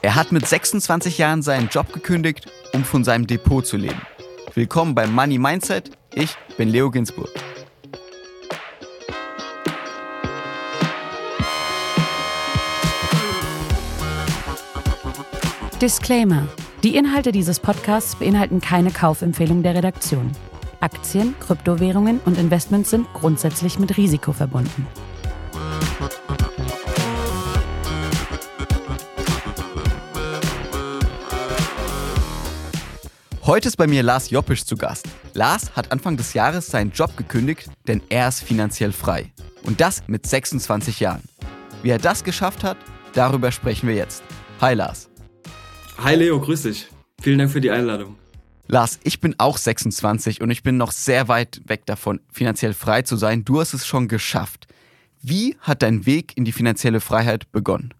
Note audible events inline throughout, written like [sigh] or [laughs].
Er hat mit 26 Jahren seinen Job gekündigt, um von seinem Depot zu leben. Willkommen beim Money Mindset. Ich bin Leo Ginsburg. Disclaimer. Die Inhalte dieses Podcasts beinhalten keine Kaufempfehlung der Redaktion. Aktien, Kryptowährungen und Investments sind grundsätzlich mit Risiko verbunden. Heute ist bei mir Lars Joppisch zu Gast. Lars hat Anfang des Jahres seinen Job gekündigt, denn er ist finanziell frei. Und das mit 26 Jahren. Wie er das geschafft hat, darüber sprechen wir jetzt. Hi Lars. Hi Leo, grüß dich. Vielen Dank für die Einladung. Lars, ich bin auch 26 und ich bin noch sehr weit weg davon, finanziell frei zu sein. Du hast es schon geschafft. Wie hat dein Weg in die finanzielle Freiheit begonnen?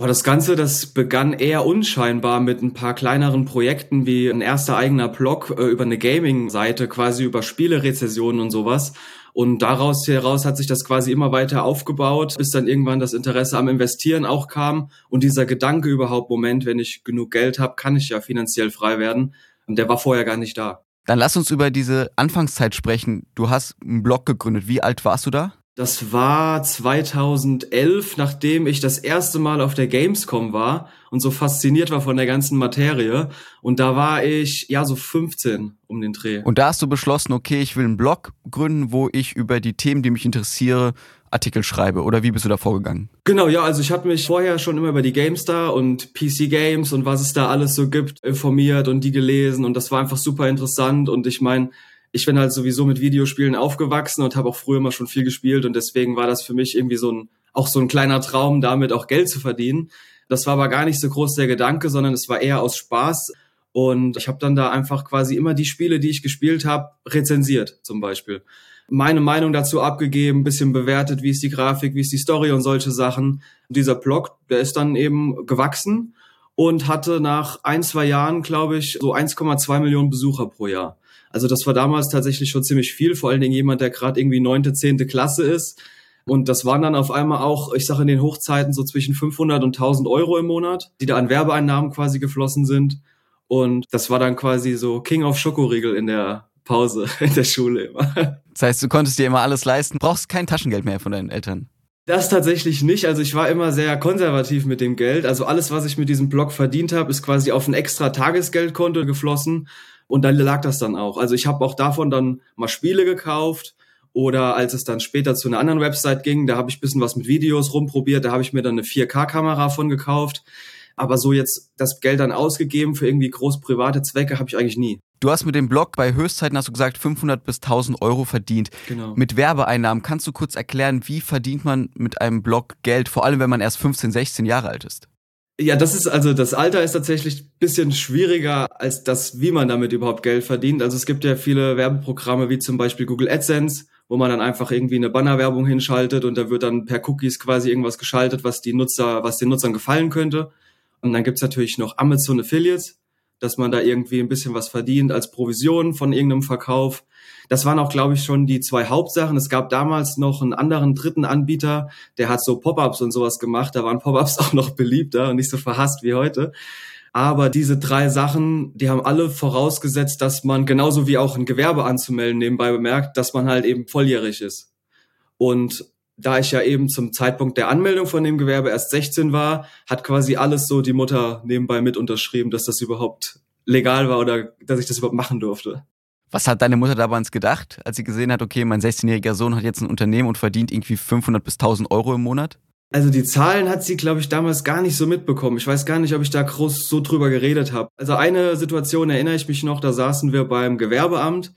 Boah, das Ganze, das begann eher unscheinbar mit ein paar kleineren Projekten wie ein erster eigener Blog äh, über eine Gaming-Seite, quasi über Spielerezessionen und sowas. Und daraus heraus hat sich das quasi immer weiter aufgebaut, bis dann irgendwann das Interesse am Investieren auch kam und dieser Gedanke überhaupt, Moment, wenn ich genug Geld habe, kann ich ja finanziell frei werden. Und der war vorher gar nicht da. Dann lass uns über diese Anfangszeit sprechen. Du hast einen Blog gegründet. Wie alt warst du da? Das war 2011, nachdem ich das erste Mal auf der Gamescom war und so fasziniert war von der ganzen Materie. Und da war ich, ja, so 15 um den Dreh. Und da hast du beschlossen, okay, ich will einen Blog gründen, wo ich über die Themen, die mich interessiere, Artikel schreibe. Oder wie bist du da vorgegangen? Genau, ja, also ich habe mich vorher schon immer über die GameStar und PC Games und was es da alles so gibt informiert und die gelesen. Und das war einfach super interessant. Und ich meine, ich bin halt sowieso mit Videospielen aufgewachsen und habe auch früher immer schon viel gespielt und deswegen war das für mich irgendwie so ein auch so ein kleiner Traum, damit auch Geld zu verdienen. Das war aber gar nicht so groß der Gedanke, sondern es war eher aus Spaß. Und ich habe dann da einfach quasi immer die Spiele, die ich gespielt habe, rezensiert zum Beispiel. Meine Meinung dazu abgegeben, bisschen bewertet, wie ist die Grafik, wie ist die Story und solche Sachen. Und dieser Blog, der ist dann eben gewachsen und hatte nach ein, zwei Jahren, glaube ich, so 1,2 Millionen Besucher pro Jahr. Also das war damals tatsächlich schon ziemlich viel, vor allen Dingen jemand, der gerade irgendwie neunte, zehnte Klasse ist. Und das waren dann auf einmal auch, ich sage in den Hochzeiten so zwischen 500 und 1000 Euro im Monat, die da an Werbeeinnahmen quasi geflossen sind. Und das war dann quasi so King of Schokoriegel in der Pause [laughs] in der Schule immer. Das heißt, du konntest dir immer alles leisten, brauchst kein Taschengeld mehr von deinen Eltern. Das tatsächlich nicht. Also ich war immer sehr konservativ mit dem Geld. Also alles, was ich mit diesem Blog verdient habe, ist quasi auf ein extra Tagesgeldkonto geflossen. Und da lag das dann auch. Also ich habe auch davon dann mal Spiele gekauft oder als es dann später zu einer anderen Website ging, da habe ich bisschen was mit Videos rumprobiert, da habe ich mir dann eine 4K-Kamera von gekauft. Aber so jetzt das Geld dann ausgegeben für irgendwie groß private Zwecke habe ich eigentlich nie. Du hast mit dem Blog bei Höchstzeiten, hast du gesagt, 500 bis 1000 Euro verdient. Genau. Mit Werbeeinnahmen, kannst du kurz erklären, wie verdient man mit einem Blog Geld, vor allem wenn man erst 15, 16 Jahre alt ist? Ja, das ist also das Alter ist tatsächlich bisschen schwieriger als das, wie man damit überhaupt Geld verdient. Also es gibt ja viele Werbeprogramme wie zum Beispiel Google AdSense, wo man dann einfach irgendwie eine Bannerwerbung hinschaltet und da wird dann per Cookies quasi irgendwas geschaltet, was die Nutzer, was den Nutzern gefallen könnte. Und dann gibt's natürlich noch Amazon Affiliates, dass man da irgendwie ein bisschen was verdient als Provision von irgendeinem Verkauf. Das waren auch, glaube ich, schon die zwei Hauptsachen. Es gab damals noch einen anderen dritten Anbieter, der hat so Pop-ups und sowas gemacht. Da waren Pop-ups [laughs] auch noch beliebter und nicht so verhasst wie heute. Aber diese drei Sachen, die haben alle vorausgesetzt, dass man genauso wie auch ein Gewerbe anzumelden nebenbei bemerkt, dass man halt eben volljährig ist. Und da ich ja eben zum Zeitpunkt der Anmeldung von dem Gewerbe erst 16 war, hat quasi alles so die Mutter nebenbei mit unterschrieben, dass das überhaupt legal war oder dass ich das überhaupt machen durfte. Was hat deine Mutter damals gedacht, als sie gesehen hat, okay, mein 16-jähriger Sohn hat jetzt ein Unternehmen und verdient irgendwie 500 bis 1000 Euro im Monat? Also die Zahlen hat sie, glaube ich, damals gar nicht so mitbekommen. Ich weiß gar nicht, ob ich da groß so drüber geredet habe. Also eine Situation erinnere ich mich noch, da saßen wir beim Gewerbeamt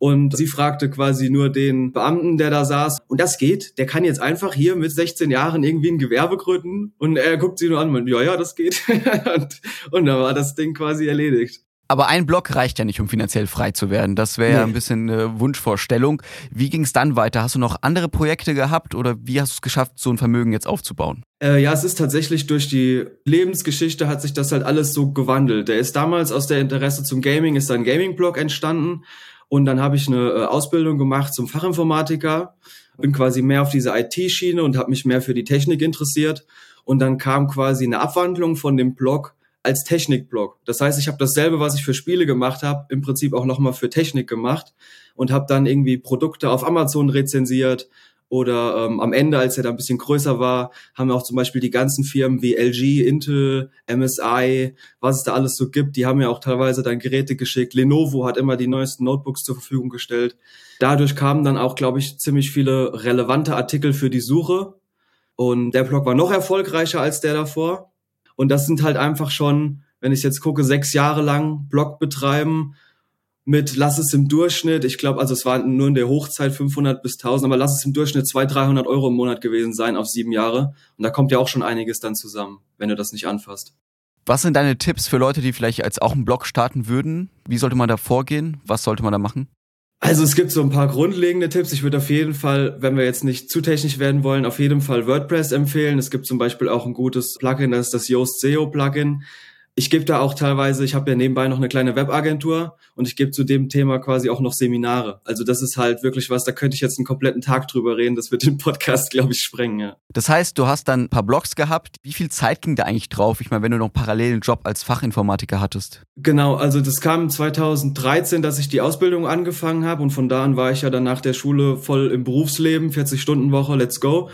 und sie fragte quasi nur den Beamten, der da saß, und das geht, der kann jetzt einfach hier mit 16 Jahren irgendwie ein Gewerbe gründen. Und er guckt sie nur an und meint, ja, ja, das geht. [laughs] und, und dann war das Ding quasi erledigt. Aber ein Block reicht ja nicht, um finanziell frei zu werden. Das wäre ja nee. ein bisschen eine Wunschvorstellung. Wie ging es dann weiter? Hast du noch andere Projekte gehabt oder wie hast du es geschafft, so ein Vermögen jetzt aufzubauen? Äh, ja, es ist tatsächlich durch die Lebensgeschichte hat sich das halt alles so gewandelt. Der ist damals aus der Interesse zum Gaming, ist ein Gaming-Blog entstanden. Und dann habe ich eine äh, Ausbildung gemacht zum Fachinformatiker, bin quasi mehr auf diese IT-Schiene und habe mich mehr für die Technik interessiert. und dann kam quasi eine Abwandlung von dem Blog als Technikblog. Das heißt, ich habe dasselbe, was ich für Spiele gemacht habe, im Prinzip auch nochmal für Technik gemacht und habe dann irgendwie Produkte auf Amazon rezensiert oder ähm, am Ende, als er da ein bisschen größer war, haben wir auch zum Beispiel die ganzen Firmen wie LG, Intel, MSI, was es da alles so gibt, die haben ja auch teilweise dann Geräte geschickt. Lenovo hat immer die neuesten Notebooks zur Verfügung gestellt. Dadurch kamen dann auch, glaube ich, ziemlich viele relevante Artikel für die Suche. Und der Blog war noch erfolgreicher als der davor. Und das sind halt einfach schon, wenn ich jetzt gucke, sechs Jahre lang Blog betreiben mit, lass es im Durchschnitt, ich glaube, also es war nur in der Hochzeit 500 bis 1000, aber lass es im Durchschnitt 200, 300 Euro im Monat gewesen sein auf sieben Jahre. Und da kommt ja auch schon einiges dann zusammen, wenn du das nicht anfasst. Was sind deine Tipps für Leute, die vielleicht als auch einen Blog starten würden? Wie sollte man da vorgehen? Was sollte man da machen? Also es gibt so ein paar grundlegende Tipps. Ich würde auf jeden Fall, wenn wir jetzt nicht zu technisch werden wollen, auf jeden Fall WordPress empfehlen. Es gibt zum Beispiel auch ein gutes Plugin, das ist das Yoast SEO Plugin ich gebe da auch teilweise, ich habe ja nebenbei noch eine kleine Webagentur und ich gebe zu dem Thema quasi auch noch Seminare. Also das ist halt wirklich was, da könnte ich jetzt einen kompletten Tag drüber reden, das wird den Podcast, glaube ich, sprengen. Ja. Das heißt, du hast dann ein paar Blogs gehabt. Wie viel Zeit ging da eigentlich drauf? Ich meine, wenn du noch parallel einen Job als Fachinformatiker hattest. Genau, also das kam 2013, dass ich die Ausbildung angefangen habe und von da an war ich ja dann nach der Schule voll im Berufsleben, 40 Stunden Woche, let's go.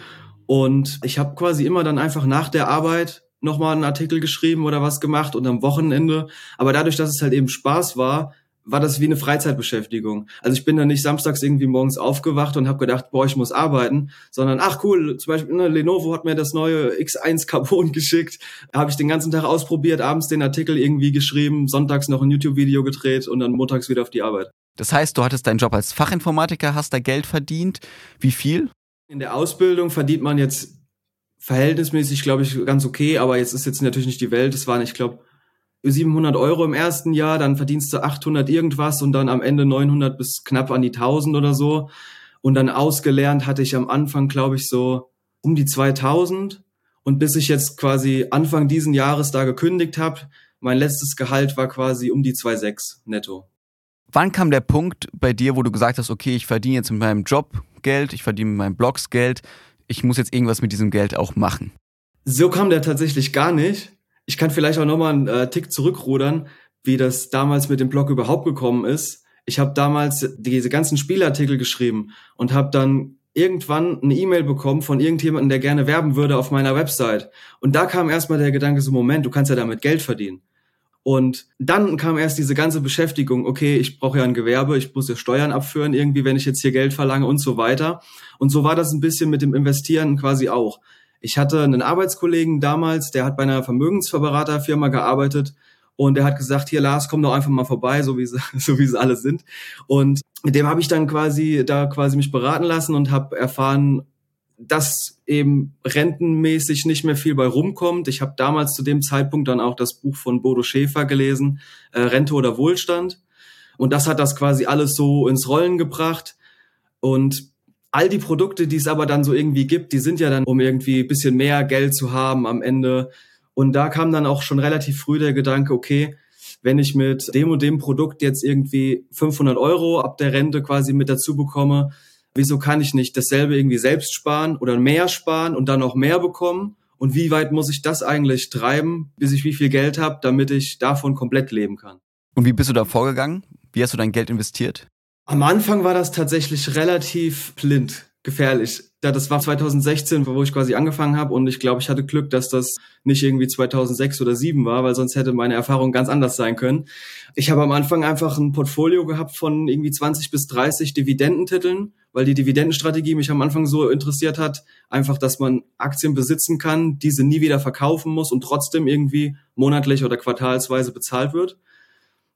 Und ich habe quasi immer dann einfach nach der Arbeit nochmal einen Artikel geschrieben oder was gemacht und am Wochenende. Aber dadurch, dass es halt eben Spaß war, war das wie eine Freizeitbeschäftigung. Also ich bin dann nicht samstags irgendwie morgens aufgewacht und habe gedacht, boah, ich muss arbeiten, sondern ach cool, zum Beispiel ne, Lenovo hat mir das neue X1 Carbon [laughs] geschickt, habe ich den ganzen Tag ausprobiert, abends den Artikel irgendwie geschrieben, sonntags noch ein YouTube-Video gedreht und dann montags wieder auf die Arbeit. Das heißt, du hattest deinen Job als Fachinformatiker, hast da Geld verdient. Wie viel? In der Ausbildung verdient man jetzt verhältnismäßig, glaube ich, ganz okay, aber jetzt ist jetzt natürlich nicht die Welt. Es waren, ich glaube, 700 Euro im ersten Jahr, dann verdienst du 800 irgendwas und dann am Ende 900 bis knapp an die 1000 oder so. Und dann ausgelernt hatte ich am Anfang, glaube ich, so um die 2000. Und bis ich jetzt quasi Anfang diesen Jahres da gekündigt habe, mein letztes Gehalt war quasi um die 2,6 netto. Wann kam der Punkt bei dir, wo du gesagt hast, okay, ich verdiene jetzt mit meinem Job Geld, ich verdiene mit meinem Blogs Geld, ich muss jetzt irgendwas mit diesem Geld auch machen. So kam der tatsächlich gar nicht. Ich kann vielleicht auch nochmal einen äh, Tick zurückrudern, wie das damals mit dem Blog überhaupt gekommen ist. Ich habe damals diese ganzen Spielartikel geschrieben und habe dann irgendwann eine E-Mail bekommen von irgendjemandem, der gerne werben würde auf meiner Website. Und da kam erstmal der Gedanke so, Moment, du kannst ja damit Geld verdienen. Und dann kam erst diese ganze Beschäftigung, okay, ich brauche ja ein Gewerbe, ich muss ja Steuern abführen irgendwie, wenn ich jetzt hier Geld verlange und so weiter. Und so war das ein bisschen mit dem Investieren quasi auch. Ich hatte einen Arbeitskollegen damals, der hat bei einer Vermögensverberaterfirma gearbeitet und der hat gesagt, hier Lars, komm doch einfach mal vorbei, so wie sie, [laughs] so wie sie alle sind. Und mit dem habe ich dann quasi da quasi mich beraten lassen und habe erfahren, dass eben rentenmäßig nicht mehr viel bei rumkommt. Ich habe damals zu dem Zeitpunkt dann auch das Buch von Bodo Schäfer gelesen, äh, Rente oder Wohlstand. Und das hat das quasi alles so ins Rollen gebracht. Und all die Produkte, die es aber dann so irgendwie gibt, die sind ja dann, um irgendwie bisschen mehr Geld zu haben am Ende. Und da kam dann auch schon relativ früh der Gedanke, okay, wenn ich mit dem und dem Produkt jetzt irgendwie 500 Euro ab der Rente quasi mit dazu bekomme, wieso kann ich nicht dasselbe irgendwie selbst sparen oder mehr sparen und dann noch mehr bekommen? Und wie weit muss ich das eigentlich treiben, bis ich wie viel Geld habe, damit ich davon komplett leben kann? Und wie bist du da vorgegangen? Wie hast du dein Geld investiert? Am Anfang war das tatsächlich relativ blind gefährlich. Das war 2016, wo ich quasi angefangen habe und ich glaube, ich hatte Glück, dass das nicht irgendwie 2006 oder 2007 war, weil sonst hätte meine Erfahrung ganz anders sein können. Ich habe am Anfang einfach ein Portfolio gehabt von irgendwie 20 bis 30 Dividendentiteln, weil die Dividendenstrategie mich am Anfang so interessiert hat, einfach, dass man Aktien besitzen kann, diese nie wieder verkaufen muss und trotzdem irgendwie monatlich oder quartalsweise bezahlt wird.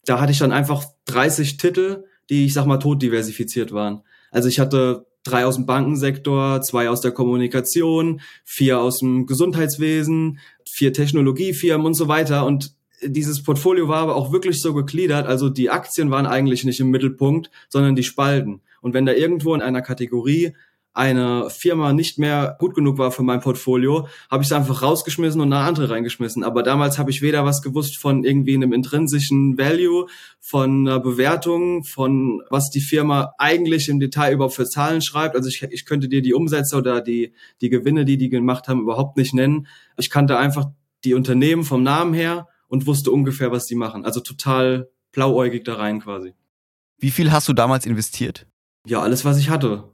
Da hatte ich dann einfach 30 Titel, die ich sag mal tot diversifiziert waren. Also ich hatte drei aus dem Bankensektor, zwei aus der Kommunikation, vier aus dem Gesundheitswesen, vier Technologiefirmen und so weiter. Und dieses Portfolio war aber auch wirklich so gegliedert, also die Aktien waren eigentlich nicht im Mittelpunkt, sondern die Spalten. Und wenn da irgendwo in einer Kategorie eine Firma nicht mehr gut genug war für mein Portfolio, habe ich es einfach rausgeschmissen und eine andere reingeschmissen. Aber damals habe ich weder was gewusst von irgendwie einem intrinsischen Value, von einer Bewertung, von was die Firma eigentlich im Detail überhaupt für Zahlen schreibt. Also ich, ich könnte dir die Umsätze oder die, die Gewinne, die die gemacht haben, überhaupt nicht nennen. Ich kannte einfach die Unternehmen vom Namen her und wusste ungefähr, was die machen. Also total blauäugig da rein quasi. Wie viel hast du damals investiert? Ja, alles, was ich hatte.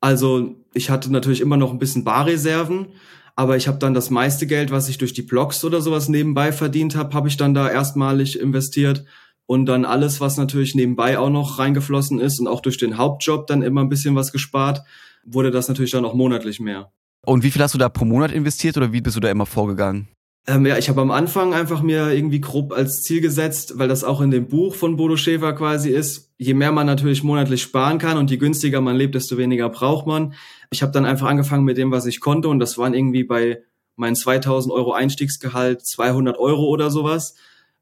Also ich hatte natürlich immer noch ein bisschen Barreserven, aber ich habe dann das meiste Geld, was ich durch die Blogs oder sowas nebenbei verdient habe, habe ich dann da erstmalig investiert und dann alles, was natürlich nebenbei auch noch reingeflossen ist und auch durch den Hauptjob dann immer ein bisschen was gespart, wurde das natürlich dann auch monatlich mehr. Und wie viel hast du da pro Monat investiert oder wie bist du da immer vorgegangen? Ähm, ja, ich habe am Anfang einfach mir irgendwie grob als Ziel gesetzt, weil das auch in dem Buch von Bodo Schäfer quasi ist. Je mehr man natürlich monatlich sparen kann und je günstiger man lebt, desto weniger braucht man. Ich habe dann einfach angefangen mit dem, was ich konnte und das waren irgendwie bei meinem 2000 Euro Einstiegsgehalt 200 Euro oder sowas.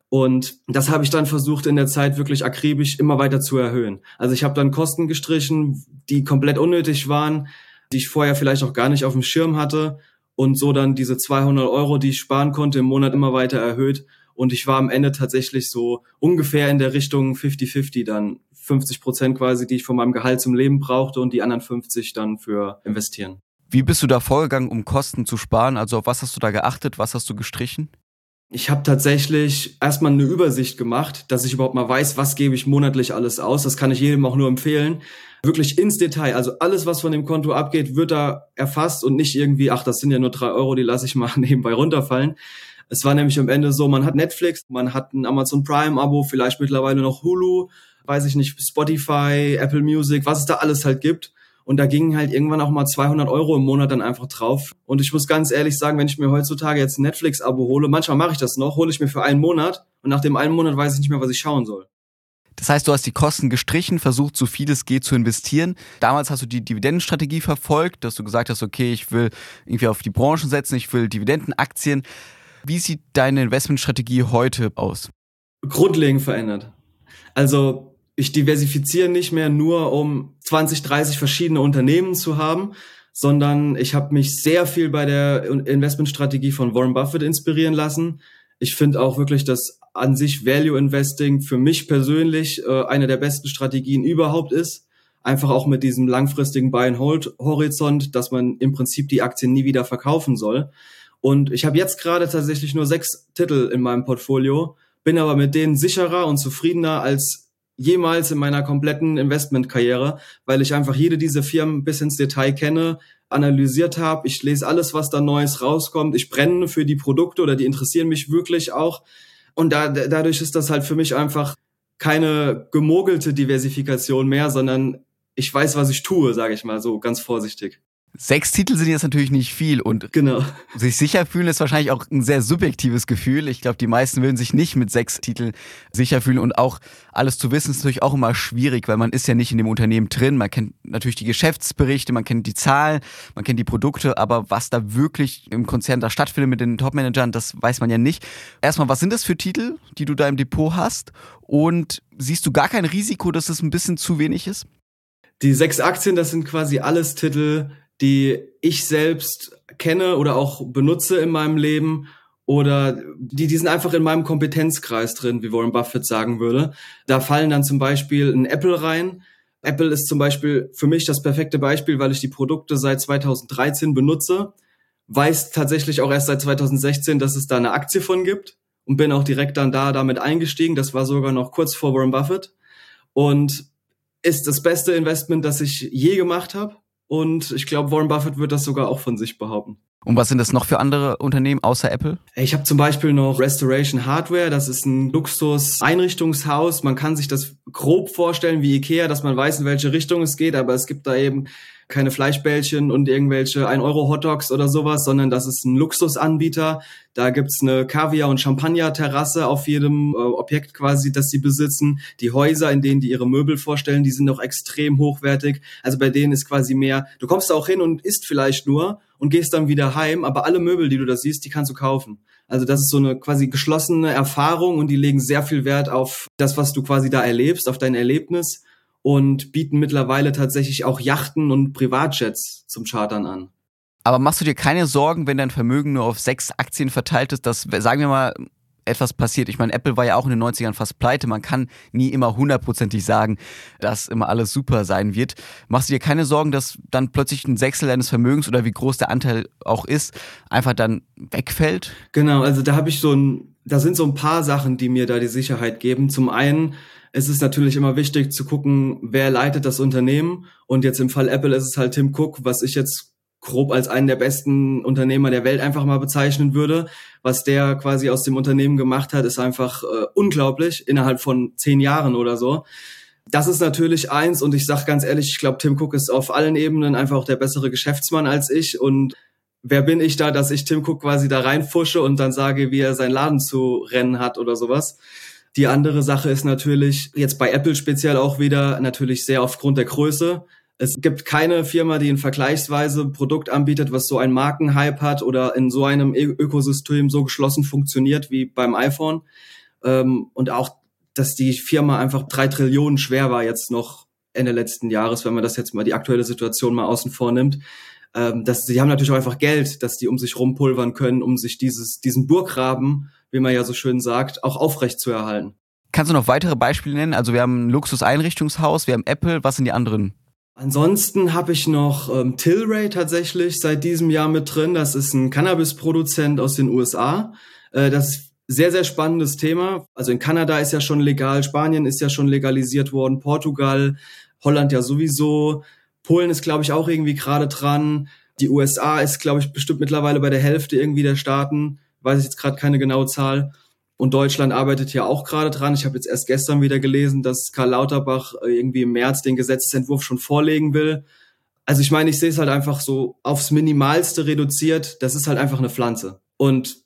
Und das habe ich dann versucht in der Zeit wirklich akribisch immer weiter zu erhöhen. Also ich habe dann Kosten gestrichen, die komplett unnötig waren, die ich vorher vielleicht auch gar nicht auf dem Schirm hatte und so dann diese 200 Euro, die ich sparen konnte, im Monat immer weiter erhöht. Und ich war am Ende tatsächlich so ungefähr in der Richtung 50-50 dann. 50 Prozent quasi, die ich von meinem Gehalt zum Leben brauchte und die anderen 50 dann für investieren. Wie bist du da vorgegangen, um Kosten zu sparen? Also auf was hast du da geachtet? Was hast du gestrichen? Ich habe tatsächlich erstmal eine Übersicht gemacht, dass ich überhaupt mal weiß, was gebe ich monatlich alles aus. Das kann ich jedem auch nur empfehlen. Wirklich ins Detail. Also alles, was von dem Konto abgeht, wird da erfasst und nicht irgendwie, ach, das sind ja nur drei Euro, die lasse ich mal [laughs] nebenbei runterfallen. Es war nämlich am Ende so, man hat Netflix, man hat ein Amazon Prime-Abo, vielleicht mittlerweile noch Hulu, weiß ich nicht, Spotify, Apple Music, was es da alles halt gibt. Und da gingen halt irgendwann auch mal 200 Euro im Monat dann einfach drauf. Und ich muss ganz ehrlich sagen, wenn ich mir heutzutage jetzt ein Netflix-Abo hole, manchmal mache ich das noch, hole ich mir für einen Monat und nach dem einen Monat weiß ich nicht mehr, was ich schauen soll. Das heißt, du hast die Kosten gestrichen, versucht, so viel es geht zu investieren. Damals hast du die Dividendenstrategie verfolgt, dass du gesagt hast, okay, ich will irgendwie auf die Branchen setzen, ich will Dividendenaktien. Wie sieht deine Investmentstrategie heute aus? Grundlegend verändert. Also ich diversifiziere nicht mehr nur, um 20, 30 verschiedene Unternehmen zu haben, sondern ich habe mich sehr viel bei der Investmentstrategie von Warren Buffett inspirieren lassen. Ich finde auch wirklich, dass an sich Value Investing für mich persönlich äh, eine der besten Strategien überhaupt ist. Einfach auch mit diesem langfristigen Buy-and-Hold-Horizont, dass man im Prinzip die Aktien nie wieder verkaufen soll. Und ich habe jetzt gerade tatsächlich nur sechs Titel in meinem Portfolio, bin aber mit denen sicherer und zufriedener als jemals in meiner kompletten Investmentkarriere, weil ich einfach jede dieser Firmen bis ins Detail kenne, analysiert habe. Ich lese alles, was da Neues rauskommt. Ich brenne für die Produkte oder die interessieren mich wirklich auch. Und da, dadurch ist das halt für mich einfach keine gemogelte Diversifikation mehr, sondern ich weiß, was ich tue, sage ich mal so ganz vorsichtig. Sechs Titel sind jetzt natürlich nicht viel und genau. sich sicher fühlen ist wahrscheinlich auch ein sehr subjektives Gefühl. Ich glaube, die meisten würden sich nicht mit sechs Titeln sicher fühlen und auch alles zu wissen ist natürlich auch immer schwierig, weil man ist ja nicht in dem Unternehmen drin. Man kennt natürlich die Geschäftsberichte, man kennt die Zahlen, man kennt die Produkte, aber was da wirklich im Konzern da stattfindet mit den Topmanagern, das weiß man ja nicht. Erstmal, was sind das für Titel, die du da im Depot hast? Und siehst du gar kein Risiko, dass es ein bisschen zu wenig ist? Die sechs Aktien, das sind quasi alles Titel, die ich selbst kenne oder auch benutze in meinem Leben oder die, die sind einfach in meinem Kompetenzkreis drin, wie Warren Buffett sagen würde. Da fallen dann zum Beispiel ein Apple rein. Apple ist zum Beispiel für mich das perfekte Beispiel, weil ich die Produkte seit 2013 benutze, weiß tatsächlich auch erst seit 2016, dass es da eine Aktie von gibt und bin auch direkt dann da damit eingestiegen. Das war sogar noch kurz vor Warren Buffett und ist das beste Investment, das ich je gemacht habe und ich glaube, Warren Buffett wird das sogar auch von sich behaupten. Und was sind das noch für andere Unternehmen außer Apple? Ich habe zum Beispiel noch Restoration Hardware. Das ist ein Luxus-Einrichtungshaus. Man kann sich das grob vorstellen wie Ikea, dass man weiß, in welche Richtung es geht, aber es gibt da eben keine Fleischbällchen und irgendwelche 1-Euro-Hotdogs oder sowas, sondern das ist ein Luxusanbieter. Da gibt's eine Kaviar- und Champagner-Terrasse auf jedem äh, Objekt quasi, das sie besitzen. Die Häuser, in denen die ihre Möbel vorstellen, die sind auch extrem hochwertig. Also bei denen ist quasi mehr, du kommst auch hin und isst vielleicht nur und gehst dann wieder heim, aber alle Möbel, die du da siehst, die kannst du kaufen. Also das ist so eine quasi geschlossene Erfahrung und die legen sehr viel Wert auf das, was du quasi da erlebst, auf dein Erlebnis. Und bieten mittlerweile tatsächlich auch Yachten und Privatjets zum Chartern an. Aber machst du dir keine Sorgen, wenn dein Vermögen nur auf sechs Aktien verteilt ist, dass, sagen wir mal, etwas passiert. Ich meine, Apple war ja auch in den 90ern fast pleite. Man kann nie immer hundertprozentig sagen, dass immer alles super sein wird. Machst du dir keine Sorgen, dass dann plötzlich ein Sechstel deines Vermögens oder wie groß der Anteil auch ist, einfach dann wegfällt? Genau, also da habe ich so ein, da sind so ein paar Sachen, die mir da die Sicherheit geben. Zum einen ist es natürlich immer wichtig zu gucken, wer leitet das Unternehmen. Und jetzt im Fall Apple ist es halt Tim Cook, was ich jetzt grob als einen der besten Unternehmer der Welt einfach mal bezeichnen würde. Was der quasi aus dem Unternehmen gemacht hat, ist einfach äh, unglaublich innerhalb von zehn Jahren oder so. Das ist natürlich eins und ich sage ganz ehrlich, ich glaube, Tim Cook ist auf allen Ebenen einfach auch der bessere Geschäftsmann als ich und wer bin ich da, dass ich Tim Cook quasi da reinfusche und dann sage, wie er seinen Laden zu rennen hat oder sowas. Die andere Sache ist natürlich jetzt bei Apple speziell auch wieder natürlich sehr aufgrund der Größe. Es gibt keine Firma, die ein vergleichsweise Produkt anbietet, was so einen Markenhype hat oder in so einem Ökosystem so geschlossen funktioniert wie beim iPhone. Ähm, und auch, dass die Firma einfach drei Trillionen schwer war jetzt noch Ende letzten Jahres, wenn man das jetzt mal die aktuelle Situation mal außen vor nimmt. Ähm, dass die haben natürlich auch einfach Geld, dass die um sich rumpulvern können, um sich dieses, diesen Burggraben, wie man ja so schön sagt, auch aufrecht zu erhalten. Kannst du noch weitere Beispiele nennen? Also wir haben ein Luxuseinrichtungshaus, wir haben Apple, was sind die anderen? Ansonsten habe ich noch ähm, Tilray tatsächlich seit diesem Jahr mit drin. Das ist ein Cannabis-Produzent aus den USA. Äh, das ist sehr, sehr spannendes Thema. Also in Kanada ist ja schon legal, Spanien ist ja schon legalisiert worden, Portugal, Holland ja sowieso. Polen ist, glaube ich, auch irgendwie gerade dran. Die USA ist, glaube ich, bestimmt mittlerweile bei der Hälfte irgendwie der Staaten. Weiß ich jetzt gerade keine genaue Zahl. Und Deutschland arbeitet ja auch gerade dran. Ich habe jetzt erst gestern wieder gelesen, dass Karl Lauterbach äh, irgendwie im März den Gesetzentwurf schon vorlegen will. Also ich meine, ich sehe es halt einfach so aufs Minimalste reduziert. Das ist halt einfach eine Pflanze. Und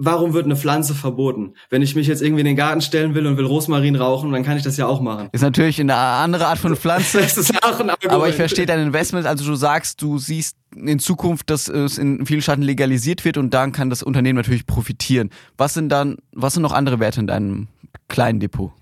warum wird eine Pflanze verboten? Wenn ich mich jetzt irgendwie in den Garten stellen will und will Rosmarin rauchen, dann kann ich das ja auch machen. Ist natürlich eine andere Art von Pflanze. [laughs] das ist auch ein Argument. Aber ich verstehe dein Investment. Also du sagst, du siehst in Zukunft, dass es in vielen Staaten legalisiert wird und dann kann das Unternehmen natürlich profitieren. Was sind dann, was sind noch andere Werte in deinem kleinen Depot?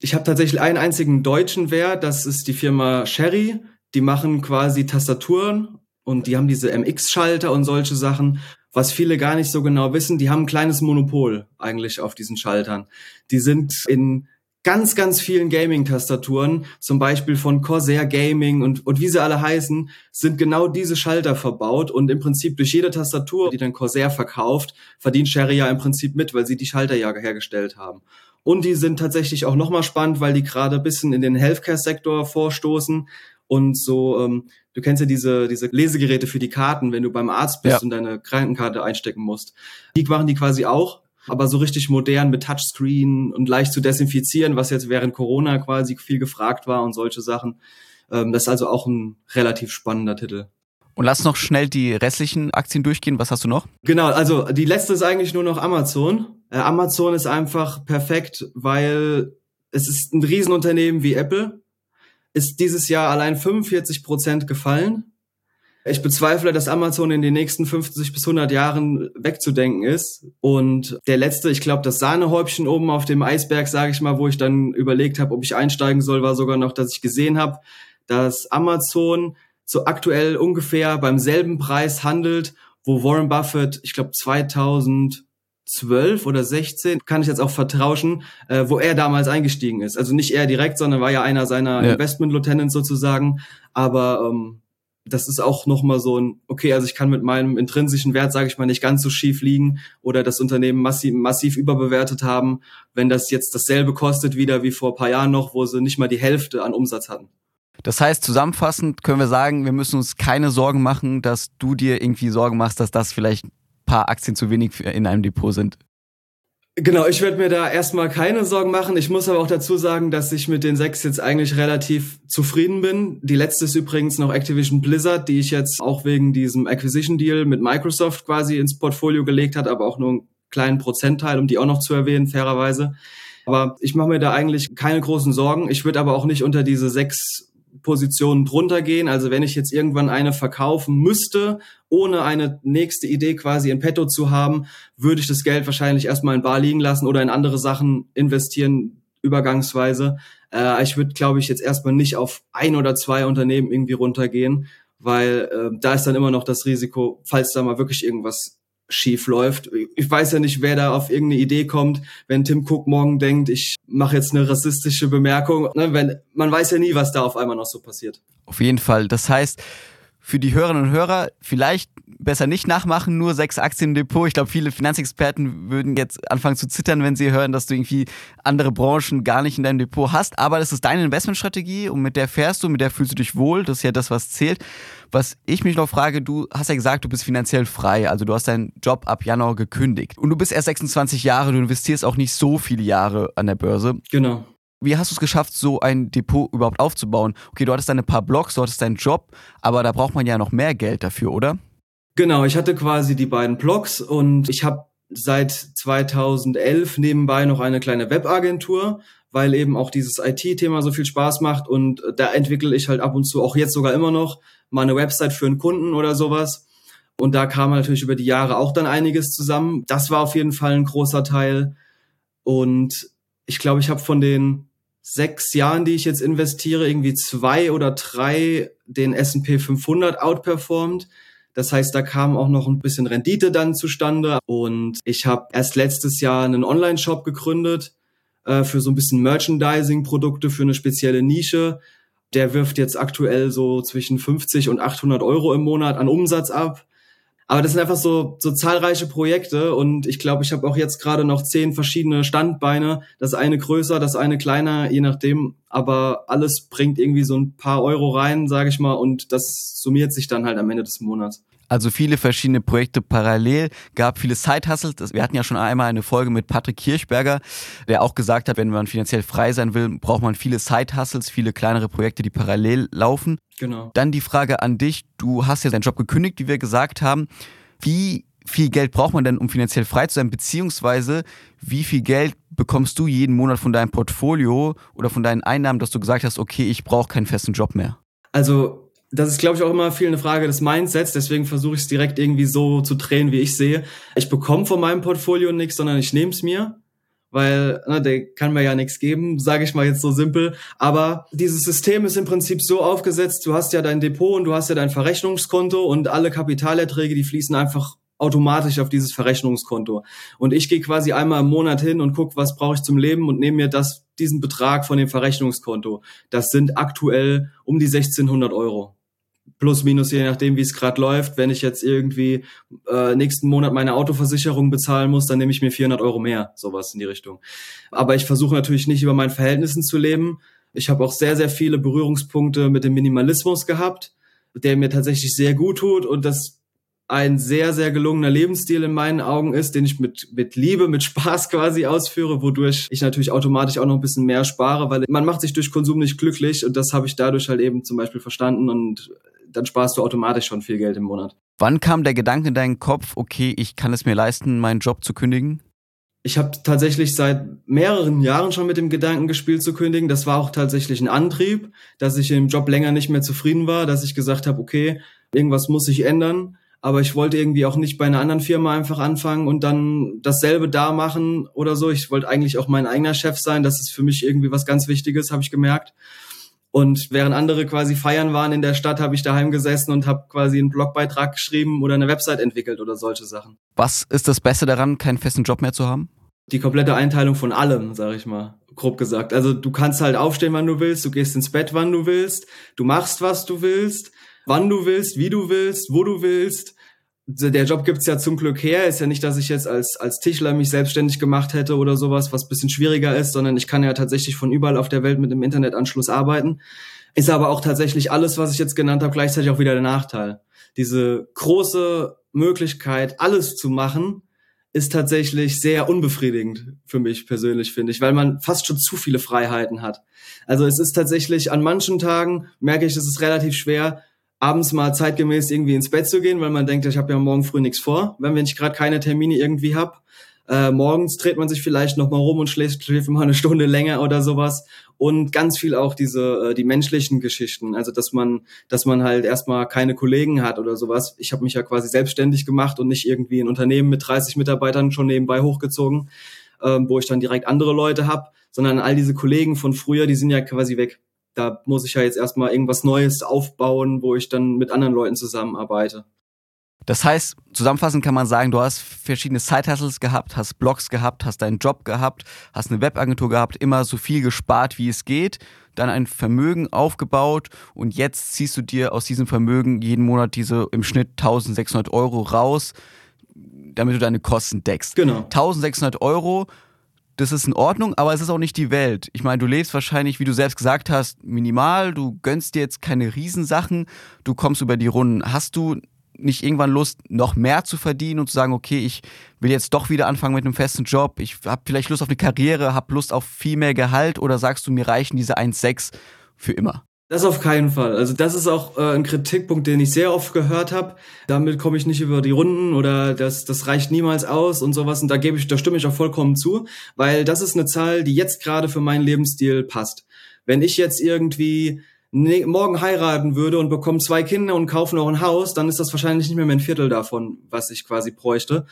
Ich habe tatsächlich einen einzigen deutschen Wert. Das ist die Firma Sherry. Die machen quasi Tastaturen und die haben diese MX-Schalter und solche Sachen was viele gar nicht so genau wissen, die haben ein kleines Monopol eigentlich auf diesen Schaltern. Die sind in ganz, ganz vielen Gaming-Tastaturen, zum Beispiel von Corsair Gaming und, und wie sie alle heißen, sind genau diese Schalter verbaut und im Prinzip durch jede Tastatur, die dann Corsair verkauft, verdient Sherry ja im Prinzip mit, weil sie die Schalter ja hergestellt haben. Und die sind tatsächlich auch nochmal spannend, weil die gerade bisschen in den Healthcare-Sektor vorstoßen und so, ähm, du kennst ja diese, diese Lesegeräte für die Karten, wenn du beim Arzt bist ja. und deine Krankenkarte einstecken musst. Die machen die quasi auch, aber so richtig modern mit Touchscreen und leicht zu desinfizieren, was jetzt während Corona quasi viel gefragt war und solche Sachen. Ähm, das ist also auch ein relativ spannender Titel. Und lass noch schnell die restlichen Aktien durchgehen. Was hast du noch? Genau, also die letzte ist eigentlich nur noch Amazon. Äh, Amazon ist einfach perfekt, weil es ist ein Riesenunternehmen wie Apple ist dieses Jahr allein 45 Prozent gefallen. Ich bezweifle, dass Amazon in den nächsten 50 bis 100 Jahren wegzudenken ist. Und der letzte, ich glaube, das Sahnehäubchen oben auf dem Eisberg, sage ich mal, wo ich dann überlegt habe, ob ich einsteigen soll, war sogar noch, dass ich gesehen habe, dass Amazon so aktuell ungefähr beim selben Preis handelt, wo Warren Buffett, ich glaube 2000 12 oder 16, kann ich jetzt auch vertrauschen, äh, wo er damals eingestiegen ist. Also nicht er direkt, sondern war ja einer seiner ja. Investment Lieutenants sozusagen. Aber ähm, das ist auch nochmal so ein, okay, also ich kann mit meinem intrinsischen Wert, sage ich mal, nicht ganz so schief liegen oder das Unternehmen massiv, massiv überbewertet haben, wenn das jetzt dasselbe kostet wieder wie vor paar Jahren noch, wo sie nicht mal die Hälfte an Umsatz hatten. Das heißt, zusammenfassend können wir sagen, wir müssen uns keine Sorgen machen, dass du dir irgendwie Sorgen machst, dass das vielleicht paar Aktien zu wenig in einem Depot sind. Genau, ich werde mir da erstmal keine Sorgen machen. Ich muss aber auch dazu sagen, dass ich mit den sechs jetzt eigentlich relativ zufrieden bin. Die letzte ist übrigens noch Activision Blizzard, die ich jetzt auch wegen diesem Acquisition Deal mit Microsoft quasi ins Portfolio gelegt hat, aber auch nur einen kleinen Prozentteil, um die auch noch zu erwähnen, fairerweise. Aber ich mache mir da eigentlich keine großen Sorgen. Ich würde aber auch nicht unter diese sechs Positionen drunter gehen. Also wenn ich jetzt irgendwann eine verkaufen müsste, ohne eine nächste Idee quasi in petto zu haben, würde ich das Geld wahrscheinlich erstmal in Bar liegen lassen oder in andere Sachen investieren, übergangsweise. Äh, ich würde, glaube ich, jetzt erstmal nicht auf ein oder zwei Unternehmen irgendwie runtergehen, weil äh, da ist dann immer noch das Risiko, falls da mal wirklich irgendwas schief läuft. Ich weiß ja nicht, wer da auf irgendeine Idee kommt, wenn Tim Cook morgen denkt, ich mache jetzt eine rassistische Bemerkung. Ne, wenn, man weiß ja nie, was da auf einmal noch so passiert. Auf jeden Fall. Das heißt, für die Hörerinnen und Hörer vielleicht besser nicht nachmachen, nur sechs Aktien im Depot. Ich glaube, viele Finanzexperten würden jetzt anfangen zu zittern, wenn sie hören, dass du irgendwie andere Branchen gar nicht in deinem Depot hast. Aber das ist deine Investmentstrategie und mit der fährst du, mit der fühlst du dich wohl. Das ist ja das, was zählt. Was ich mich noch frage, du hast ja gesagt, du bist finanziell frei. Also du hast deinen Job ab Januar gekündigt. Und du bist erst 26 Jahre, du investierst auch nicht so viele Jahre an der Börse. Genau. Wie hast du es geschafft, so ein Depot überhaupt aufzubauen? Okay, du hattest deine paar Blogs, du hattest deinen Job, aber da braucht man ja noch mehr Geld dafür, oder? Genau, ich hatte quasi die beiden Blogs und ich habe seit 2011 nebenbei noch eine kleine Webagentur, weil eben auch dieses IT-Thema so viel Spaß macht und da entwickle ich halt ab und zu, auch jetzt sogar immer noch, mal eine Website für einen Kunden oder sowas. Und da kam natürlich über die Jahre auch dann einiges zusammen. Das war auf jeden Fall ein großer Teil. Und ich glaube, ich habe von den sechs Jahren, die ich jetzt investiere, irgendwie zwei oder drei den S&P 500 outperformed. Das heißt, da kam auch noch ein bisschen Rendite dann zustande. Und ich habe erst letztes Jahr einen Online-Shop gegründet äh, für so ein bisschen Merchandising-Produkte für eine spezielle Nische. Der wirft jetzt aktuell so zwischen 50 und 800 Euro im Monat an Umsatz ab. Aber das sind einfach so, so zahlreiche Projekte und ich glaube, ich habe auch jetzt gerade noch zehn verschiedene Standbeine. Das eine größer, das eine kleiner, je nachdem. Aber alles bringt irgendwie so ein paar Euro rein, sage ich mal, und das summiert sich dann halt am Ende des Monats. Also viele verschiedene Projekte parallel, gab viele Side-Hustles. Wir hatten ja schon einmal eine Folge mit Patrick Kirchberger, der auch gesagt hat, wenn man finanziell frei sein will, braucht man viele Side-Hustles, viele kleinere Projekte, die parallel laufen. Genau. Dann die Frage an dich. Du hast ja deinen Job gekündigt, wie wir gesagt haben. Wie viel Geld braucht man denn, um finanziell frei zu sein? Beziehungsweise, wie viel Geld bekommst du jeden Monat von deinem Portfolio oder von deinen Einnahmen, dass du gesagt hast, okay, ich brauche keinen festen Job mehr? Also das ist, glaube ich, auch immer viel eine Frage des Mindsets. Deswegen versuche ich es direkt irgendwie so zu drehen, wie ich sehe. Ich bekomme von meinem Portfolio nichts, sondern ich nehme es mir, weil ne, der kann mir ja nichts geben, sage ich mal jetzt so simpel. Aber dieses System ist im Prinzip so aufgesetzt, du hast ja dein Depot und du hast ja dein Verrechnungskonto und alle Kapitalerträge, die fließen einfach automatisch auf dieses Verrechnungskonto. Und ich gehe quasi einmal im Monat hin und gucke, was brauche ich zum Leben und nehme mir das, diesen Betrag von dem Verrechnungskonto. Das sind aktuell um die 1600 Euro plus minus je nachdem, wie es gerade läuft. Wenn ich jetzt irgendwie äh, nächsten Monat meine Autoversicherung bezahlen muss, dann nehme ich mir 400 Euro mehr, sowas in die Richtung. Aber ich versuche natürlich nicht über meinen Verhältnissen zu leben. Ich habe auch sehr, sehr viele Berührungspunkte mit dem Minimalismus gehabt, der mir tatsächlich sehr gut tut und das ein sehr, sehr gelungener Lebensstil in meinen Augen ist, den ich mit, mit Liebe, mit Spaß [laughs] quasi ausführe, wodurch ich natürlich automatisch auch noch ein bisschen mehr spare, weil man macht sich durch Konsum nicht glücklich und das habe ich dadurch halt eben zum Beispiel verstanden und dann sparst du automatisch schon viel Geld im Monat. Wann kam der Gedanke in deinen Kopf, okay, ich kann es mir leisten, meinen Job zu kündigen? Ich habe tatsächlich seit mehreren Jahren schon mit dem Gedanken gespielt zu kündigen. Das war auch tatsächlich ein Antrieb, dass ich im Job länger nicht mehr zufrieden war, dass ich gesagt habe, okay, irgendwas muss sich ändern. Aber ich wollte irgendwie auch nicht bei einer anderen Firma einfach anfangen und dann dasselbe da machen oder so. Ich wollte eigentlich auch mein eigener Chef sein. Das ist für mich irgendwie was ganz Wichtiges, habe ich gemerkt. Und während andere quasi feiern waren in der Stadt, habe ich daheim gesessen und habe quasi einen Blogbeitrag geschrieben oder eine Website entwickelt oder solche Sachen. Was ist das Beste daran, keinen festen Job mehr zu haben? Die komplette Einteilung von allem, sage ich mal, grob gesagt. Also du kannst halt aufstehen, wann du willst, du gehst ins Bett, wann du willst, du machst, was du willst, wann du willst, wie du willst, wo du willst der Job gibt's ja zum Glück her. Ist ja nicht, dass ich jetzt als, als Tischler mich selbstständig gemacht hätte oder sowas, was bisschen schwieriger ist, sondern ich kann ja tatsächlich von überall auf der Welt mit dem Internetanschluss arbeiten. Ist aber auch tatsächlich alles, was ich jetzt genannt habe, gleichzeitig auch wieder der Nachteil. Diese große Möglichkeit, alles zu machen, ist tatsächlich sehr unbefriedigend für mich persönlich, finde ich, weil man fast schon zu viele Freiheiten hat. Also es ist tatsächlich an manchen Tagen, merke ich, es ist relativ schwer, abends mal zeitgemäß irgendwie ins Bett zu gehen, weil man denkt, ich habe ja morgen früh nichts vor, wenn ich gerade keine Termine irgendwie hab. Äh, morgens dreht man sich vielleicht noch mal rum und schläft, schläft mal eine Stunde länger oder sowas und ganz viel auch diese äh, die menschlichen Geschichten, also dass man dass man halt erstmal keine Kollegen hat oder sowas. Ich habe mich ja quasi selbstständig gemacht und nicht irgendwie ein Unternehmen mit 30 Mitarbeitern schon nebenbei hochgezogen ähm, wo ich dann direkt andere Leute habe, sondern all diese Kollegen von früher, die sind ja quasi weg. Da muss ich ja jetzt erstmal irgendwas Neues aufbauen, wo ich dann mit anderen Leuten zusammenarbeite. Das heißt, zusammenfassend kann man sagen, du hast verschiedene Side-Hustles gehabt, hast Blogs gehabt, hast deinen Job gehabt, hast eine Webagentur gehabt, immer so viel gespart, wie es geht, dann ein Vermögen aufgebaut und jetzt ziehst du dir aus diesem Vermögen jeden Monat diese im Schnitt 1600 Euro raus, damit du deine Kosten deckst. Genau. 1600 Euro, das ist in Ordnung, aber es ist auch nicht die Welt. Ich meine, du lebst wahrscheinlich, wie du selbst gesagt hast, minimal, du gönnst dir jetzt keine Riesensachen, du kommst über die Runden. Hast du nicht irgendwann Lust, noch mehr zu verdienen und zu sagen, okay, ich will jetzt doch wieder anfangen mit einem festen Job, ich habe vielleicht Lust auf eine Karriere, habe Lust auf viel mehr Gehalt oder sagst du, mir reichen diese 1,6 für immer? Das auf keinen Fall. Also das ist auch äh, ein Kritikpunkt, den ich sehr oft gehört habe. Damit komme ich nicht über die Runden oder das, das reicht niemals aus und sowas. Und da gebe ich, da stimme ich auch vollkommen zu, weil das ist eine Zahl, die jetzt gerade für meinen Lebensstil passt. Wenn ich jetzt irgendwie ne, morgen heiraten würde und bekomme zwei Kinder und kaufe noch ein Haus, dann ist das wahrscheinlich nicht mehr mein Viertel davon, was ich quasi bräuchte.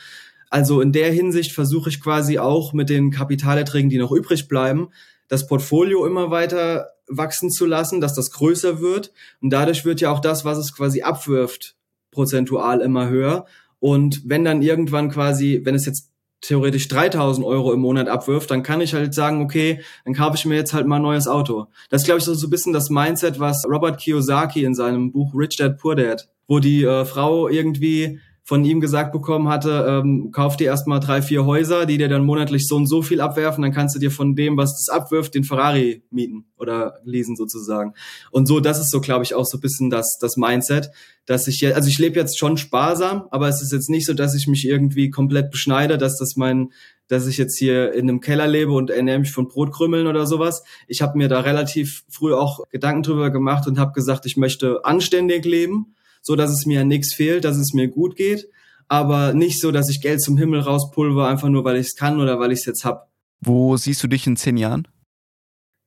Also in der Hinsicht versuche ich quasi auch mit den Kapitalerträgen, die noch übrig bleiben, das Portfolio immer weiter wachsen zu lassen, dass das größer wird. Und dadurch wird ja auch das, was es quasi abwirft, prozentual immer höher. Und wenn dann irgendwann quasi, wenn es jetzt theoretisch 3000 Euro im Monat abwirft, dann kann ich halt sagen, okay, dann kaufe ich mir jetzt halt mal ein neues Auto. Das ist, glaube ich, so, ein bisschen das Mindset, was Robert Kiyosaki in seinem Buch Rich Dad Poor Dad, wo die äh, Frau irgendwie von ihm gesagt bekommen hatte, ähm, kauf dir erstmal drei, vier Häuser, die dir dann monatlich so und so viel abwerfen, dann kannst du dir von dem, was das abwirft, den Ferrari mieten oder leasen sozusagen. Und so, das ist so, glaube ich, auch so ein bisschen das, das Mindset, dass ich jetzt, also ich lebe jetzt schon sparsam, aber es ist jetzt nicht so, dass ich mich irgendwie komplett beschneide, dass das mein, dass ich jetzt hier in einem Keller lebe und ernähre mich von Brotkrümmeln oder sowas. Ich habe mir da relativ früh auch Gedanken drüber gemacht und habe gesagt, ich möchte anständig leben so dass es mir an nichts fehlt, dass es mir gut geht, aber nicht so, dass ich Geld zum Himmel rauspulver, einfach nur weil ich es kann oder weil ich es jetzt hab. Wo siehst du dich in zehn Jahren?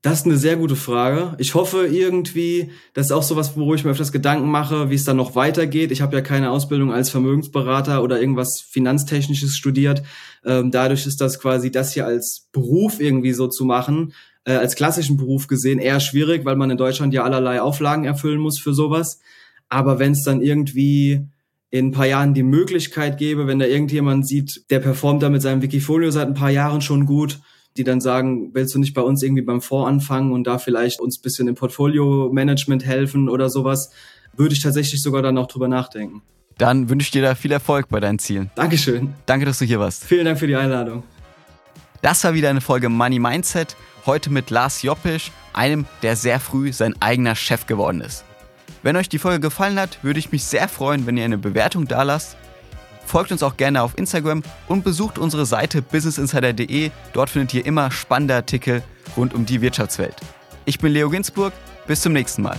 Das ist eine sehr gute Frage. Ich hoffe irgendwie, das ist auch sowas, wo ich mir öfters Gedanken mache, wie es dann noch weitergeht. Ich habe ja keine Ausbildung als Vermögensberater oder irgendwas Finanztechnisches studiert. Ähm, dadurch ist das quasi das hier als Beruf irgendwie so zu machen, äh, als klassischen Beruf gesehen, eher schwierig, weil man in Deutschland ja allerlei Auflagen erfüllen muss für sowas. Aber wenn es dann irgendwie in ein paar Jahren die Möglichkeit gäbe, wenn da irgendjemand sieht, der performt da mit seinem Wikifolio seit ein paar Jahren schon gut, die dann sagen, willst du nicht bei uns irgendwie beim Fonds anfangen und da vielleicht uns bisschen im Portfolio-Management helfen oder sowas, würde ich tatsächlich sogar dann auch drüber nachdenken. Dann wünsche ich dir da viel Erfolg bei deinen Zielen. Dankeschön. Danke, dass du hier warst. Vielen Dank für die Einladung. Das war wieder eine Folge Money Mindset, heute mit Lars Joppisch, einem, der sehr früh sein eigener Chef geworden ist. Wenn euch die Folge gefallen hat, würde ich mich sehr freuen, wenn ihr eine Bewertung da lasst. Folgt uns auch gerne auf Instagram und besucht unsere Seite businessinsider.de. Dort findet ihr immer spannende Artikel rund um die Wirtschaftswelt. Ich bin Leo Ginsburg. Bis zum nächsten Mal.